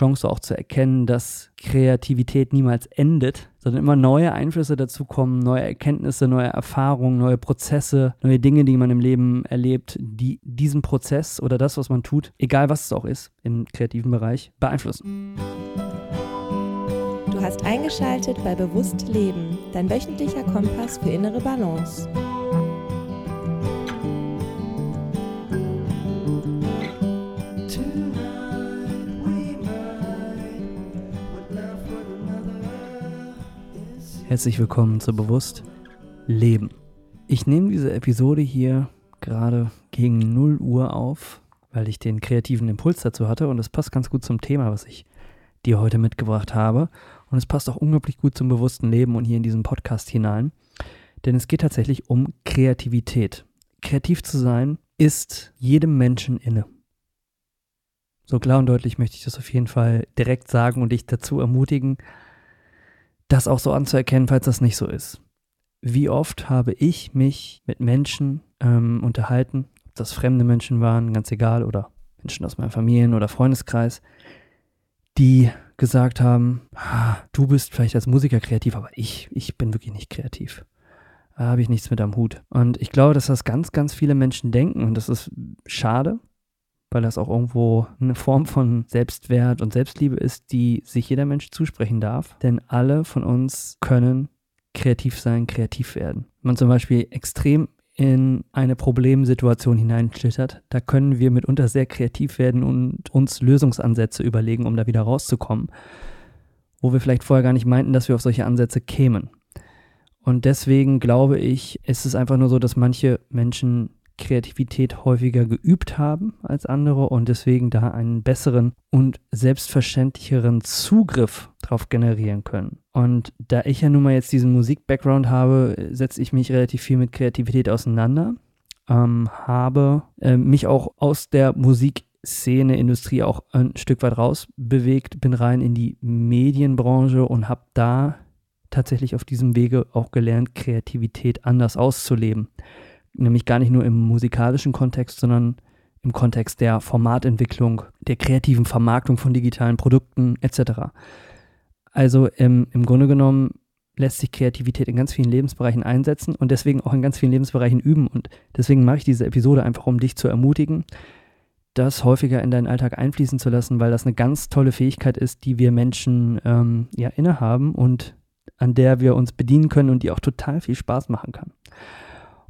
Chance auch zu erkennen, dass Kreativität niemals endet, sondern immer neue Einflüsse dazukommen, neue Erkenntnisse, neue Erfahrungen, neue Prozesse, neue Dinge, die man im Leben erlebt, die diesen Prozess oder das, was man tut, egal was es auch ist, im kreativen Bereich, beeinflussen. Du hast eingeschaltet bei Bewusst Leben, dein wöchentlicher Kompass für innere Balance. Herzlich willkommen zu Bewusst Leben. Ich nehme diese Episode hier gerade gegen 0 Uhr auf, weil ich den kreativen Impuls dazu hatte und es passt ganz gut zum Thema, was ich dir heute mitgebracht habe. Und es passt auch unglaublich gut zum bewussten Leben und hier in diesen Podcast hinein. Denn es geht tatsächlich um Kreativität. Kreativ zu sein ist jedem Menschen inne. So klar und deutlich möchte ich das auf jeden Fall direkt sagen und dich dazu ermutigen, das auch so anzuerkennen, falls das nicht so ist. Wie oft habe ich mich mit Menschen ähm, unterhalten, ob das fremde Menschen waren, ganz egal, oder Menschen aus meinem Familien- oder Freundeskreis, die gesagt haben, ah, du bist vielleicht als Musiker kreativ, aber ich, ich bin wirklich nicht kreativ. Da habe ich nichts mit am Hut. Und ich glaube, dass das ganz, ganz viele Menschen denken und das ist schade, weil das auch irgendwo eine Form von Selbstwert und Selbstliebe ist, die sich jeder Mensch zusprechen darf. Denn alle von uns können kreativ sein, kreativ werden. Wenn man zum Beispiel extrem in eine Problemsituation hineinschlittert, da können wir mitunter sehr kreativ werden und uns Lösungsansätze überlegen, um da wieder rauszukommen, wo wir vielleicht vorher gar nicht meinten, dass wir auf solche Ansätze kämen. Und deswegen glaube ich, ist es einfach nur so, dass manche Menschen Kreativität häufiger geübt haben als andere und deswegen da einen besseren und selbstverständlicheren Zugriff drauf generieren können. Und da ich ja nun mal jetzt diesen Musik-Background habe, setze ich mich relativ viel mit Kreativität auseinander, ähm, habe äh, mich auch aus der Musikszene, Industrie auch ein Stück weit rausbewegt, bin rein in die Medienbranche und habe da tatsächlich auf diesem Wege auch gelernt, Kreativität anders auszuleben nämlich gar nicht nur im musikalischen Kontext, sondern im Kontext der Formatentwicklung, der kreativen Vermarktung von digitalen Produkten etc. Also im, im Grunde genommen lässt sich Kreativität in ganz vielen Lebensbereichen einsetzen und deswegen auch in ganz vielen Lebensbereichen üben. Und deswegen mache ich diese Episode einfach, um dich zu ermutigen, das häufiger in deinen Alltag einfließen zu lassen, weil das eine ganz tolle Fähigkeit ist, die wir Menschen ähm, ja innehaben und an der wir uns bedienen können und die auch total viel Spaß machen kann.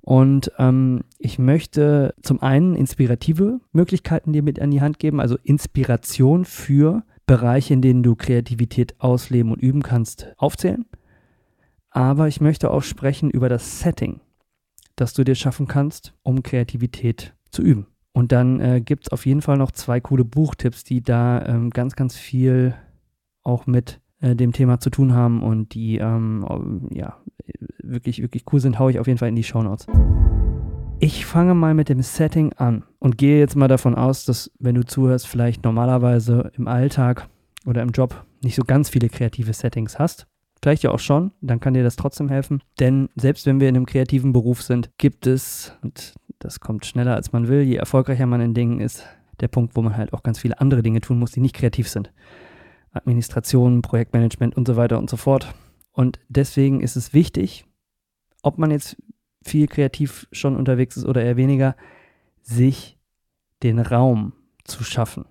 Und ähm, ich möchte zum einen inspirative Möglichkeiten dir mit an die Hand geben, also Inspiration für Bereiche, in denen du Kreativität ausleben und üben kannst, aufzählen. Aber ich möchte auch sprechen über das Setting, das du dir schaffen kannst, um Kreativität zu üben. Und dann äh, gibt es auf jeden Fall noch zwei coole Buchtipps, die da ähm, ganz, ganz viel auch mit äh, dem Thema zu tun haben und die ähm, ja, wirklich, wirklich cool sind, haue ich auf jeden Fall in die Show Notes. Ich fange mal mit dem Setting an und gehe jetzt mal davon aus, dass wenn du zuhörst, vielleicht normalerweise im Alltag oder im Job nicht so ganz viele kreative Settings hast. Vielleicht ja auch schon, dann kann dir das trotzdem helfen. Denn selbst wenn wir in einem kreativen Beruf sind, gibt es, und das kommt schneller als man will, je erfolgreicher man in Dingen ist, der Punkt, wo man halt auch ganz viele andere Dinge tun muss, die nicht kreativ sind. Administration, Projektmanagement und so weiter und so fort. Und deswegen ist es wichtig, ob man jetzt viel kreativ schon unterwegs ist oder eher weniger, sich den Raum zu schaffen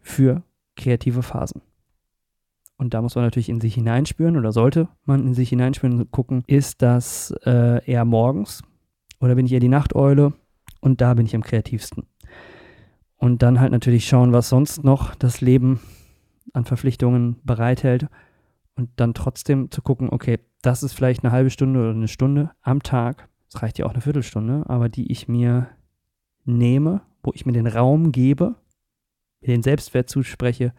für kreative Phasen. Und da muss man natürlich in sich hineinspüren oder sollte man in sich hineinspüren und gucken, ist das äh, eher morgens oder bin ich eher die Nachteule und da bin ich am kreativsten. Und dann halt natürlich schauen, was sonst noch das Leben an Verpflichtungen bereithält und dann trotzdem zu gucken, okay, das ist vielleicht eine halbe Stunde oder eine Stunde am Tag, es reicht ja auch eine Viertelstunde, aber die ich mir nehme, wo ich mir den Raum gebe, mir den Selbstwert zuspreche,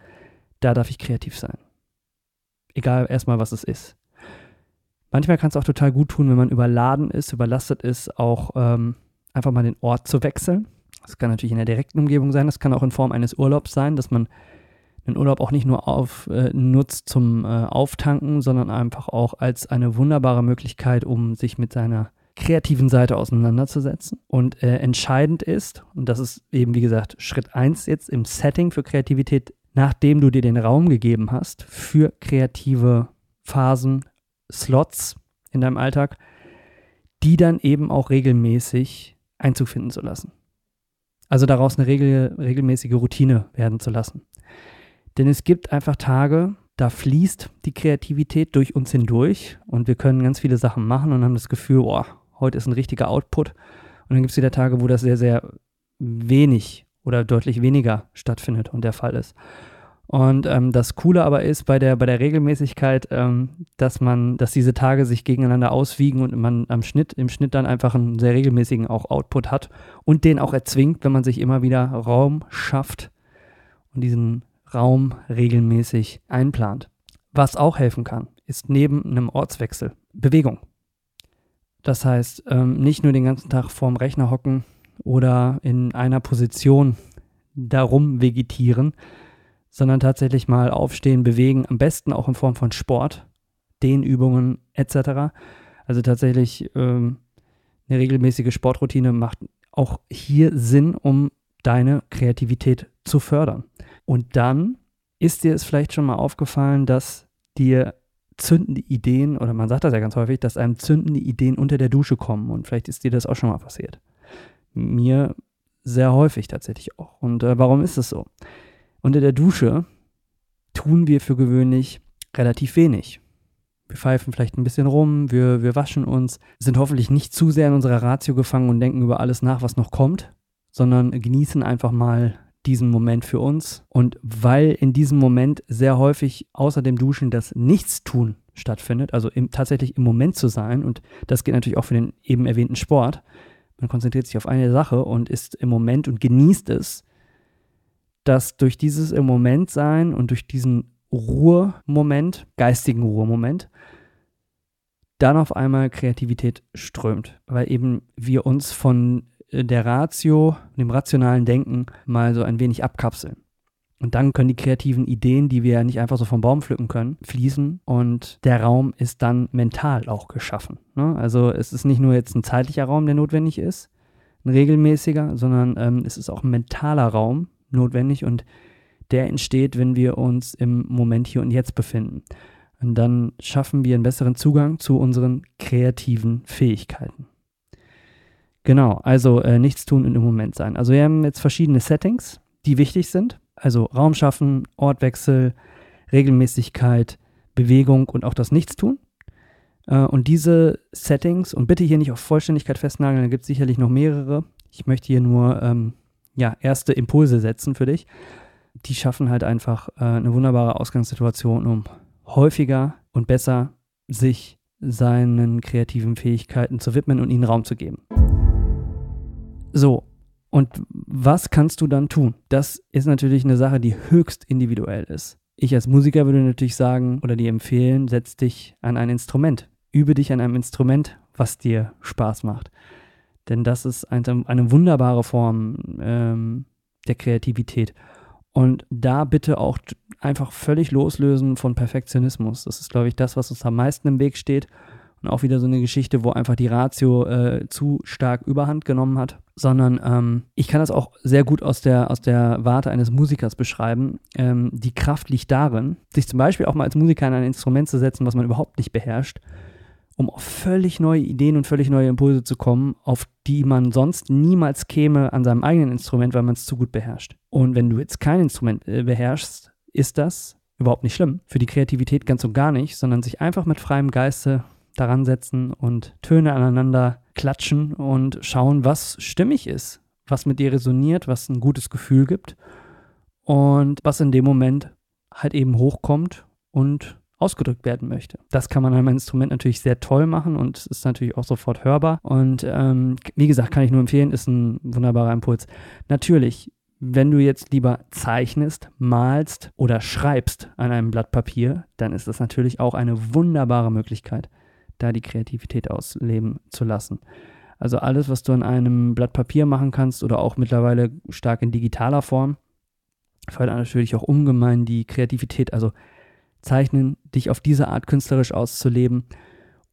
da darf ich kreativ sein. Egal erstmal, was es ist. Manchmal kann es auch total gut tun, wenn man überladen ist, überlastet ist, auch ähm, einfach mal den Ort zu wechseln. Das kann natürlich in der direkten Umgebung sein, das kann auch in Form eines Urlaubs sein, dass man den Urlaub auch nicht nur auf, äh, nutzt zum äh, Auftanken, sondern einfach auch als eine wunderbare Möglichkeit, um sich mit seiner kreativen Seite auseinanderzusetzen. Und äh, entscheidend ist, und das ist eben wie gesagt Schritt 1 jetzt im Setting für Kreativität, nachdem du dir den Raum gegeben hast für kreative Phasen, Slots in deinem Alltag, die dann eben auch regelmäßig Einzug finden zu lassen. Also daraus eine regel, regelmäßige Routine werden zu lassen. Denn es gibt einfach Tage, da fließt die Kreativität durch uns hindurch und wir können ganz viele Sachen machen und haben das Gefühl, boah, heute ist ein richtiger Output. Und dann gibt es wieder Tage, wo das sehr, sehr wenig oder deutlich weniger stattfindet und der Fall ist. Und ähm, das Coole aber ist bei der, bei der Regelmäßigkeit, ähm, dass man, dass diese Tage sich gegeneinander auswiegen und man am Schnitt, im Schnitt dann einfach einen sehr regelmäßigen auch Output hat und den auch erzwingt, wenn man sich immer wieder Raum schafft und diesen Raum regelmäßig einplant. Was auch helfen kann, ist neben einem Ortswechsel Bewegung. Das heißt, ähm, nicht nur den ganzen Tag vorm Rechner hocken oder in einer Position darum vegetieren, sondern tatsächlich mal aufstehen, bewegen, am besten auch in Form von Sport, Dehnübungen etc. Also tatsächlich ähm, eine regelmäßige Sportroutine macht auch hier Sinn, um deine Kreativität zu fördern. Und dann ist dir es vielleicht schon mal aufgefallen, dass dir zündende Ideen, oder man sagt das ja ganz häufig, dass einem zündende Ideen unter der Dusche kommen. Und vielleicht ist dir das auch schon mal passiert. Mir sehr häufig tatsächlich auch. Und äh, warum ist es so? Unter der Dusche tun wir für gewöhnlich relativ wenig. Wir pfeifen vielleicht ein bisschen rum, wir, wir waschen uns, sind hoffentlich nicht zu sehr in unserer Ratio gefangen und denken über alles nach, was noch kommt, sondern genießen einfach mal diesen Moment für uns. Und weil in diesem Moment sehr häufig außer dem Duschen das Nichtstun stattfindet, also im, tatsächlich im Moment zu sein, und das geht natürlich auch für den eben erwähnten Sport, man konzentriert sich auf eine Sache und ist im Moment und genießt es, dass durch dieses im Moment sein und durch diesen Ruhemoment, geistigen Ruhemoment, dann auf einmal Kreativität strömt, weil eben wir uns von der Ratio, dem rationalen Denken mal so ein wenig abkapseln. Und dann können die kreativen Ideen, die wir ja nicht einfach so vom Baum pflücken können, fließen und der Raum ist dann mental auch geschaffen. Ne? Also es ist nicht nur jetzt ein zeitlicher Raum, der notwendig ist, ein regelmäßiger, sondern ähm, es ist auch ein mentaler Raum notwendig und der entsteht, wenn wir uns im Moment hier und jetzt befinden. Und dann schaffen wir einen besseren Zugang zu unseren kreativen Fähigkeiten. Genau, also äh, nichts tun und im Moment sein. Also wir haben jetzt verschiedene Settings, die wichtig sind. Also Raum schaffen, Ortwechsel, Regelmäßigkeit, Bewegung und auch das Nichtstun. Äh, und diese Settings, und bitte hier nicht auf Vollständigkeit festnageln, da gibt es sicherlich noch mehrere. Ich möchte hier nur ähm, ja, erste Impulse setzen für dich. Die schaffen halt einfach äh, eine wunderbare Ausgangssituation, um häufiger und besser sich seinen kreativen Fähigkeiten zu widmen und ihnen Raum zu geben. So, und was kannst du dann tun? Das ist natürlich eine Sache, die höchst individuell ist. Ich als Musiker würde natürlich sagen oder dir empfehlen, setz dich an ein Instrument. Übe dich an einem Instrument, was dir Spaß macht. Denn das ist eine, eine wunderbare Form ähm, der Kreativität. Und da bitte auch einfach völlig loslösen von Perfektionismus. Das ist, glaube ich, das, was uns am meisten im Weg steht. Und auch wieder so eine Geschichte, wo einfach die Ratio äh, zu stark überhand genommen hat. Sondern ähm, ich kann das auch sehr gut aus der, aus der Warte eines Musikers beschreiben. Ähm, die Kraft liegt darin, sich zum Beispiel auch mal als Musiker in ein Instrument zu setzen, was man überhaupt nicht beherrscht um auf völlig neue Ideen und völlig neue Impulse zu kommen, auf die man sonst niemals käme an seinem eigenen Instrument, weil man es zu gut beherrscht. Und wenn du jetzt kein Instrument äh, beherrschst, ist das überhaupt nicht schlimm. Für die Kreativität ganz und gar nicht, sondern sich einfach mit freiem Geiste daran setzen und Töne aneinander klatschen und schauen, was stimmig ist, was mit dir resoniert, was ein gutes Gefühl gibt und was in dem Moment halt eben hochkommt und ausgedrückt werden möchte. Das kann man an einem Instrument natürlich sehr toll machen und ist natürlich auch sofort hörbar. Und ähm, wie gesagt, kann ich nur empfehlen, ist ein wunderbarer Impuls. Natürlich, wenn du jetzt lieber zeichnest, malst oder schreibst an einem Blatt Papier, dann ist das natürlich auch eine wunderbare Möglichkeit, da die Kreativität ausleben zu lassen. Also alles, was du an einem Blatt Papier machen kannst oder auch mittlerweile stark in digitaler Form, fördert natürlich auch ungemein die Kreativität. Also zeichnen, dich auf diese Art künstlerisch auszuleben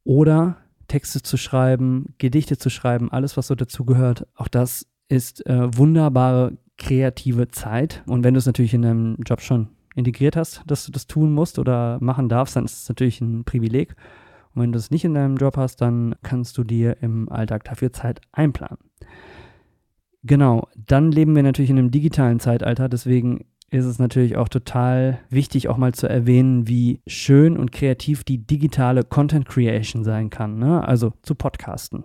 oder Texte zu schreiben, Gedichte zu schreiben, alles, was so dazugehört. Auch das ist äh, wunderbare kreative Zeit. Und wenn du es natürlich in deinem Job schon integriert hast, dass du das tun musst oder machen darfst, dann ist es natürlich ein Privileg. Und wenn du es nicht in deinem Job hast, dann kannst du dir im Alltag dafür Zeit einplanen. Genau, dann leben wir natürlich in einem digitalen Zeitalter, deswegen ist es natürlich auch total wichtig, auch mal zu erwähnen, wie schön und kreativ die digitale Content Creation sein kann. Ne? Also zu Podcasten,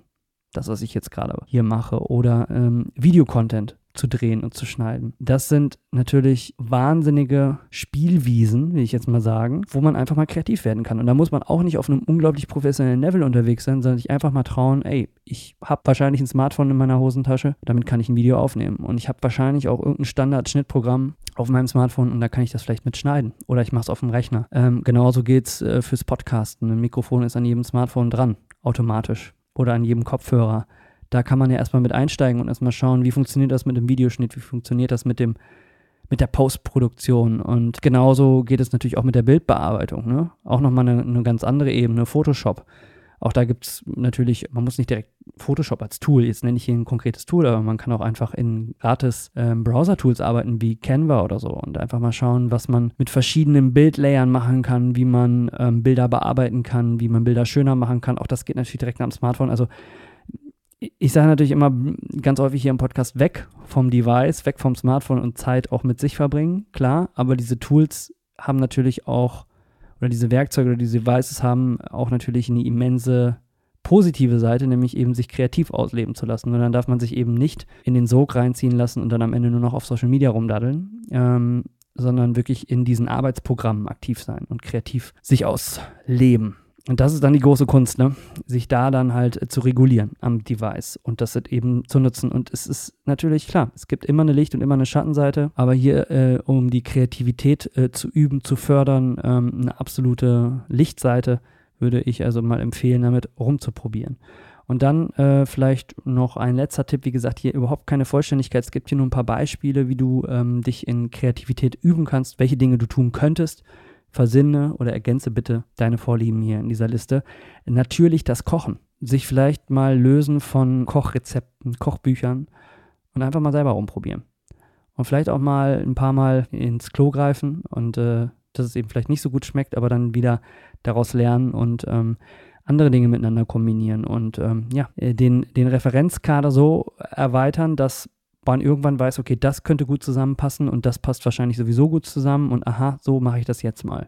das, was ich jetzt gerade hier mache, oder ähm, Videocontent zu drehen und zu schneiden. Das sind natürlich wahnsinnige Spielwiesen, will ich jetzt mal sagen, wo man einfach mal kreativ werden kann. Und da muss man auch nicht auf einem unglaublich professionellen Level unterwegs sein, sondern sich einfach mal trauen, ey, ich habe wahrscheinlich ein Smartphone in meiner Hosentasche, damit kann ich ein Video aufnehmen. Und ich habe wahrscheinlich auch irgendein Standard-Schnittprogramm auf meinem Smartphone und da kann ich das vielleicht mitschneiden. Oder ich mache es auf dem Rechner. Ähm, genauso geht es äh, fürs Podcasten. Ein Mikrofon ist an jedem Smartphone dran, automatisch. Oder an jedem Kopfhörer da kann man ja erstmal mit einsteigen und erstmal schauen, wie funktioniert das mit dem Videoschnitt, wie funktioniert das mit dem mit der Postproduktion und genauso geht es natürlich auch mit der Bildbearbeitung, ne? Auch nochmal eine, eine ganz andere Ebene, Photoshop. Auch da gibt es natürlich, man muss nicht direkt Photoshop als Tool, jetzt nenne ich hier ein konkretes Tool, aber man kann auch einfach in gratis ähm, Browser-Tools arbeiten wie Canva oder so und einfach mal schauen, was man mit verschiedenen Bildlayern machen kann, wie man ähm, Bilder bearbeiten kann, wie man Bilder schöner machen kann. Auch das geht natürlich direkt am Smartphone. Also ich sage natürlich immer ganz häufig hier im Podcast weg vom Device, weg vom Smartphone und Zeit auch mit sich verbringen, klar, aber diese Tools haben natürlich auch, oder diese Werkzeuge oder diese Devices haben auch natürlich eine immense positive Seite, nämlich eben sich kreativ ausleben zu lassen. Und dann darf man sich eben nicht in den Sog reinziehen lassen und dann am Ende nur noch auf Social Media rumdaddeln, ähm, sondern wirklich in diesen Arbeitsprogrammen aktiv sein und kreativ sich ausleben. Und das ist dann die große Kunst, ne? sich da dann halt äh, zu regulieren am Device und das eben zu nutzen. Und es ist natürlich klar, es gibt immer eine Licht- und immer eine Schattenseite, aber hier, äh, um die Kreativität äh, zu üben, zu fördern, ähm, eine absolute Lichtseite, würde ich also mal empfehlen, damit rumzuprobieren. Und dann äh, vielleicht noch ein letzter Tipp, wie gesagt, hier überhaupt keine Vollständigkeit. Es gibt hier nur ein paar Beispiele, wie du ähm, dich in Kreativität üben kannst, welche Dinge du tun könntest versinne oder ergänze bitte deine Vorlieben hier in dieser Liste. Natürlich das Kochen. Sich vielleicht mal lösen von Kochrezepten, Kochbüchern und einfach mal selber rumprobieren. Und vielleicht auch mal ein paar Mal ins Klo greifen und äh, dass es eben vielleicht nicht so gut schmeckt, aber dann wieder daraus lernen und ähm, andere Dinge miteinander kombinieren und ähm, ja, äh, den, den Referenzkader so erweitern, dass man irgendwann weiß, okay, das könnte gut zusammenpassen und das passt wahrscheinlich sowieso gut zusammen und aha, so mache ich das jetzt mal.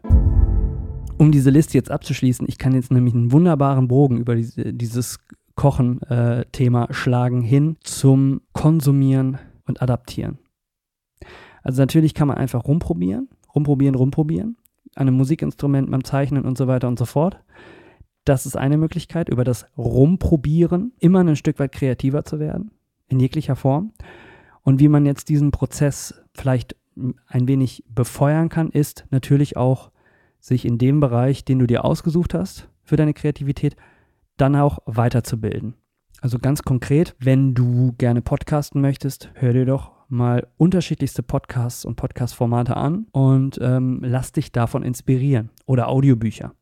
Um diese Liste jetzt abzuschließen, ich kann jetzt nämlich einen wunderbaren Bogen über diese, dieses Kochen-Thema äh, schlagen hin zum Konsumieren und Adaptieren. Also natürlich kann man einfach rumprobieren, rumprobieren, rumprobieren, an einem Musikinstrument, beim Zeichnen und so weiter und so fort. Das ist eine Möglichkeit, über das Rumprobieren immer ein Stück weit kreativer zu werden, in jeglicher Form. Und wie man jetzt diesen Prozess vielleicht ein wenig befeuern kann, ist natürlich auch, sich in dem Bereich, den du dir ausgesucht hast für deine Kreativität, dann auch weiterzubilden. Also ganz konkret, wenn du gerne podcasten möchtest, hör dir doch mal unterschiedlichste Podcasts und Podcast-Formate an und ähm, lass dich davon inspirieren. Oder Audiobücher.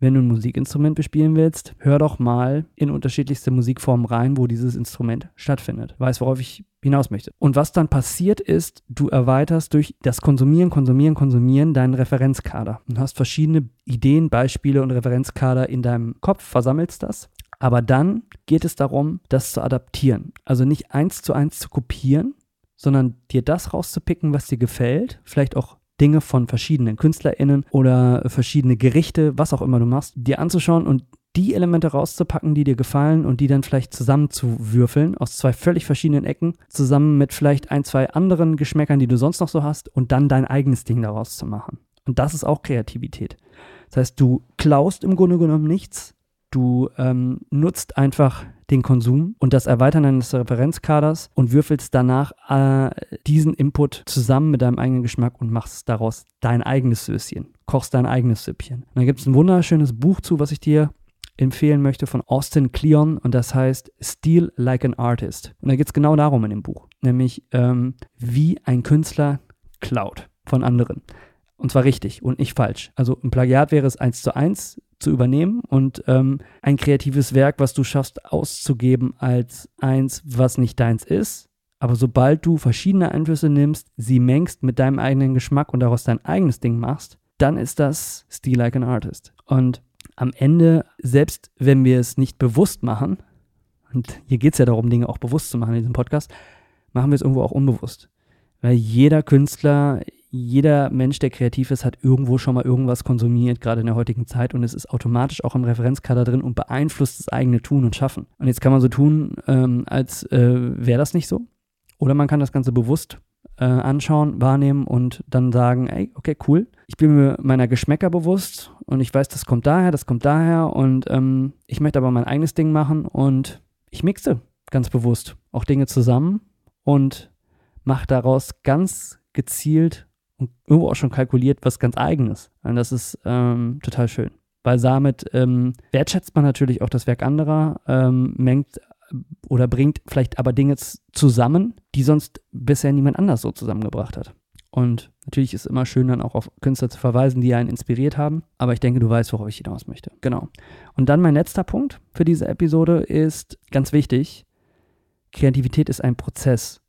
Wenn du ein Musikinstrument bespielen willst, hör doch mal in unterschiedlichste Musikformen rein, wo dieses Instrument stattfindet. Weiß, worauf ich hinaus möchte. Und was dann passiert ist, du erweiterst durch das Konsumieren, Konsumieren, Konsumieren deinen Referenzkader. Du hast verschiedene Ideen, Beispiele und Referenzkader in deinem Kopf, versammelst das. Aber dann geht es darum, das zu adaptieren. Also nicht eins zu eins zu kopieren, sondern dir das rauszupicken, was dir gefällt, vielleicht auch Dinge von verschiedenen KünstlerInnen oder verschiedene Gerichte, was auch immer du machst, dir anzuschauen und die Elemente rauszupacken, die dir gefallen und die dann vielleicht zusammenzuwürfeln aus zwei völlig verschiedenen Ecken, zusammen mit vielleicht ein, zwei anderen Geschmäckern, die du sonst noch so hast und dann dein eigenes Ding daraus zu machen. Und das ist auch Kreativität. Das heißt, du klaust im Grunde genommen nichts, du ähm, nutzt einfach den Konsum und das Erweitern deines Referenzkaders und würfelst danach äh, diesen Input zusammen mit deinem eigenen Geschmack und machst daraus dein eigenes Söschen, kochst dein eigenes Süppchen. Und dann gibt es ein wunderschönes Buch zu, was ich dir empfehlen möchte von Austin Kleon und das heißt Steal Like an Artist. Und da geht es genau darum in dem Buch, nämlich ähm, wie ein Künstler klaut von anderen. Und zwar richtig und nicht falsch. Also ein Plagiat wäre es eins zu eins zu übernehmen und ähm, ein kreatives Werk, was du schaffst, auszugeben als eins, was nicht deins ist. Aber sobald du verschiedene Einflüsse nimmst, sie mengst mit deinem eigenen Geschmack und daraus dein eigenes Ding machst, dann ist das Steel Like an Artist. Und am Ende, selbst wenn wir es nicht bewusst machen, und hier geht es ja darum, Dinge auch bewusst zu machen in diesem Podcast, machen wir es irgendwo auch unbewusst. Weil jeder Künstler, jeder Mensch, der kreativ ist, hat irgendwo schon mal irgendwas konsumiert, gerade in der heutigen Zeit. Und es ist automatisch auch im Referenzkader drin und beeinflusst das eigene Tun und Schaffen. Und jetzt kann man so tun, ähm, als äh, wäre das nicht so. Oder man kann das Ganze bewusst äh, anschauen, wahrnehmen und dann sagen, ey, okay, cool. Ich bin mir meiner Geschmäcker bewusst und ich weiß, das kommt daher, das kommt daher und ähm, ich möchte aber mein eigenes Ding machen und ich mixe ganz bewusst auch Dinge zusammen und mache daraus ganz gezielt und irgendwo auch schon kalkuliert was ganz eigenes. Und das ist ähm, total schön. Weil damit ähm, wertschätzt man natürlich auch das Werk anderer, ähm, mengt oder bringt vielleicht aber Dinge zusammen, die sonst bisher niemand anders so zusammengebracht hat. Und natürlich ist es immer schön, dann auch auf Künstler zu verweisen, die einen inspiriert haben. Aber ich denke, du weißt, worauf ich hinaus möchte. Genau. Und dann mein letzter Punkt für diese Episode ist ganz wichtig. Kreativität ist ein Prozess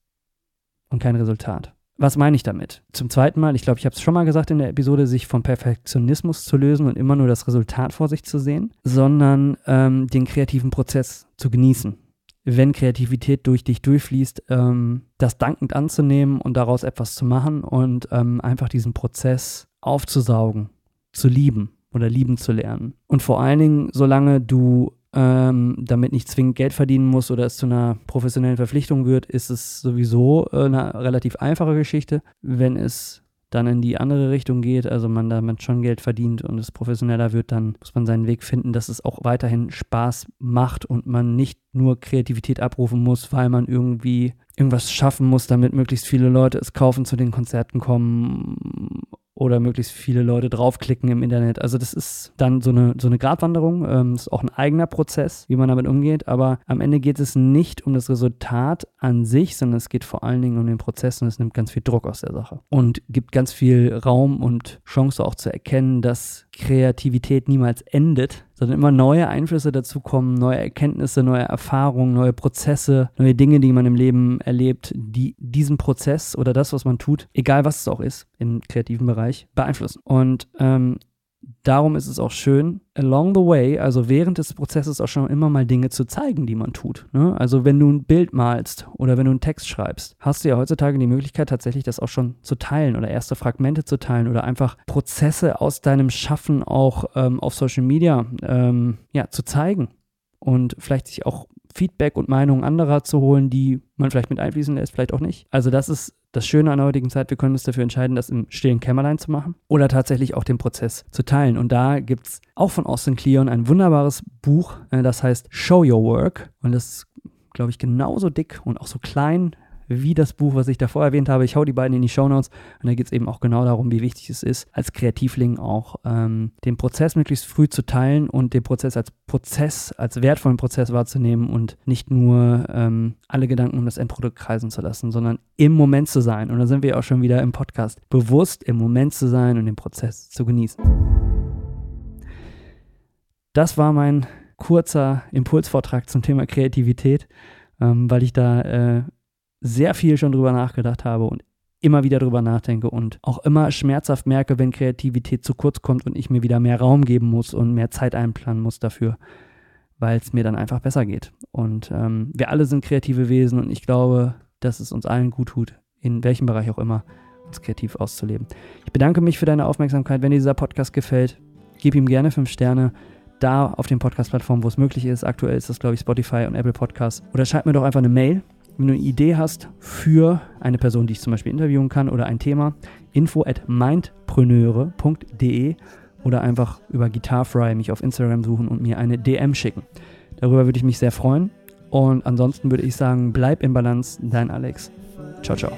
und kein Resultat. Was meine ich damit? Zum zweiten Mal, ich glaube, ich habe es schon mal gesagt in der Episode, sich vom Perfektionismus zu lösen und immer nur das Resultat vor sich zu sehen, sondern ähm, den kreativen Prozess zu genießen wenn Kreativität durch dich durchfließt, ähm, das dankend anzunehmen und daraus etwas zu machen und ähm, einfach diesen Prozess aufzusaugen, zu lieben oder lieben zu lernen. Und vor allen Dingen, solange du ähm, damit nicht zwingend Geld verdienen musst oder es zu einer professionellen Verpflichtung wird, ist es sowieso äh, eine relativ einfache Geschichte. Wenn es dann in die andere Richtung geht, also man damit schon Geld verdient und es professioneller wird, dann muss man seinen Weg finden, dass es auch weiterhin Spaß macht und man nicht nur Kreativität abrufen muss, weil man irgendwie irgendwas schaffen muss, damit möglichst viele Leute es kaufen, zu den Konzerten kommen oder möglichst viele Leute draufklicken im Internet. Also das ist dann so eine, so eine Gratwanderung. Ähm, ist auch ein eigener Prozess, wie man damit umgeht. Aber am Ende geht es nicht um das Resultat an sich, sondern es geht vor allen Dingen um den Prozess und es nimmt ganz viel Druck aus der Sache. Und gibt ganz viel Raum und Chance auch zu erkennen, dass Kreativität niemals endet, sondern immer neue Einflüsse dazukommen, neue Erkenntnisse, neue Erfahrungen, neue Prozesse, neue Dinge, die man im Leben erlebt, die diesen Prozess oder das, was man tut, egal was es auch ist, im kreativen Bereich, beeinflussen. Und ähm, darum ist es auch schön, along the way, also während des Prozesses auch schon immer mal Dinge zu zeigen, die man tut. Ne? Also wenn du ein Bild malst oder wenn du einen Text schreibst, hast du ja heutzutage die Möglichkeit tatsächlich das auch schon zu teilen oder erste Fragmente zu teilen oder einfach Prozesse aus deinem Schaffen auch ähm, auf Social Media ähm, ja, zu zeigen und vielleicht sich auch Feedback und Meinungen anderer zu holen, die man vielleicht mit einfließen lässt, vielleicht auch nicht. Also das ist das Schöne an der heutigen Zeit, wir können uns dafür entscheiden, das im stillen Kämmerlein zu machen oder tatsächlich auch den Prozess zu teilen. Und da gibt es auch von Austin Kleon ein wunderbares Buch, äh, das heißt Show Your Work. Und das ist, glaube ich, genauso dick und auch so klein wie das Buch, was ich davor erwähnt habe. Ich hau die beiden in die Shownotes und da geht es eben auch genau darum, wie wichtig es ist, als Kreativling auch ähm, den Prozess möglichst früh zu teilen und den Prozess als Prozess, als wertvollen Prozess wahrzunehmen und nicht nur ähm, alle Gedanken um das Endprodukt kreisen zu lassen, sondern im Moment zu sein. Und da sind wir auch schon wieder im Podcast. Bewusst im Moment zu sein und den Prozess zu genießen. Das war mein kurzer Impulsvortrag zum Thema Kreativität, ähm, weil ich da äh, sehr viel schon drüber nachgedacht habe und immer wieder drüber nachdenke und auch immer schmerzhaft merke, wenn Kreativität zu kurz kommt und ich mir wieder mehr Raum geben muss und mehr Zeit einplanen muss dafür, weil es mir dann einfach besser geht. Und ähm, wir alle sind kreative Wesen und ich glaube, dass es uns allen gut tut, in welchem Bereich auch immer, uns kreativ auszuleben. Ich bedanke mich für deine Aufmerksamkeit. Wenn dir dieser Podcast gefällt, gib ihm gerne fünf Sterne da auf den Podcast-Plattformen, wo es möglich ist. Aktuell ist das, glaube ich, Spotify und Apple Podcasts. Oder schreib mir doch einfach eine Mail wenn du eine Idee hast für eine Person, die ich zum Beispiel interviewen kann oder ein Thema, info at mindpreneure.de oder einfach über Guitarfry mich auf Instagram suchen und mir eine DM schicken. Darüber würde ich mich sehr freuen. Und ansonsten würde ich sagen, bleib in Balance, dein Alex. Ciao, ciao.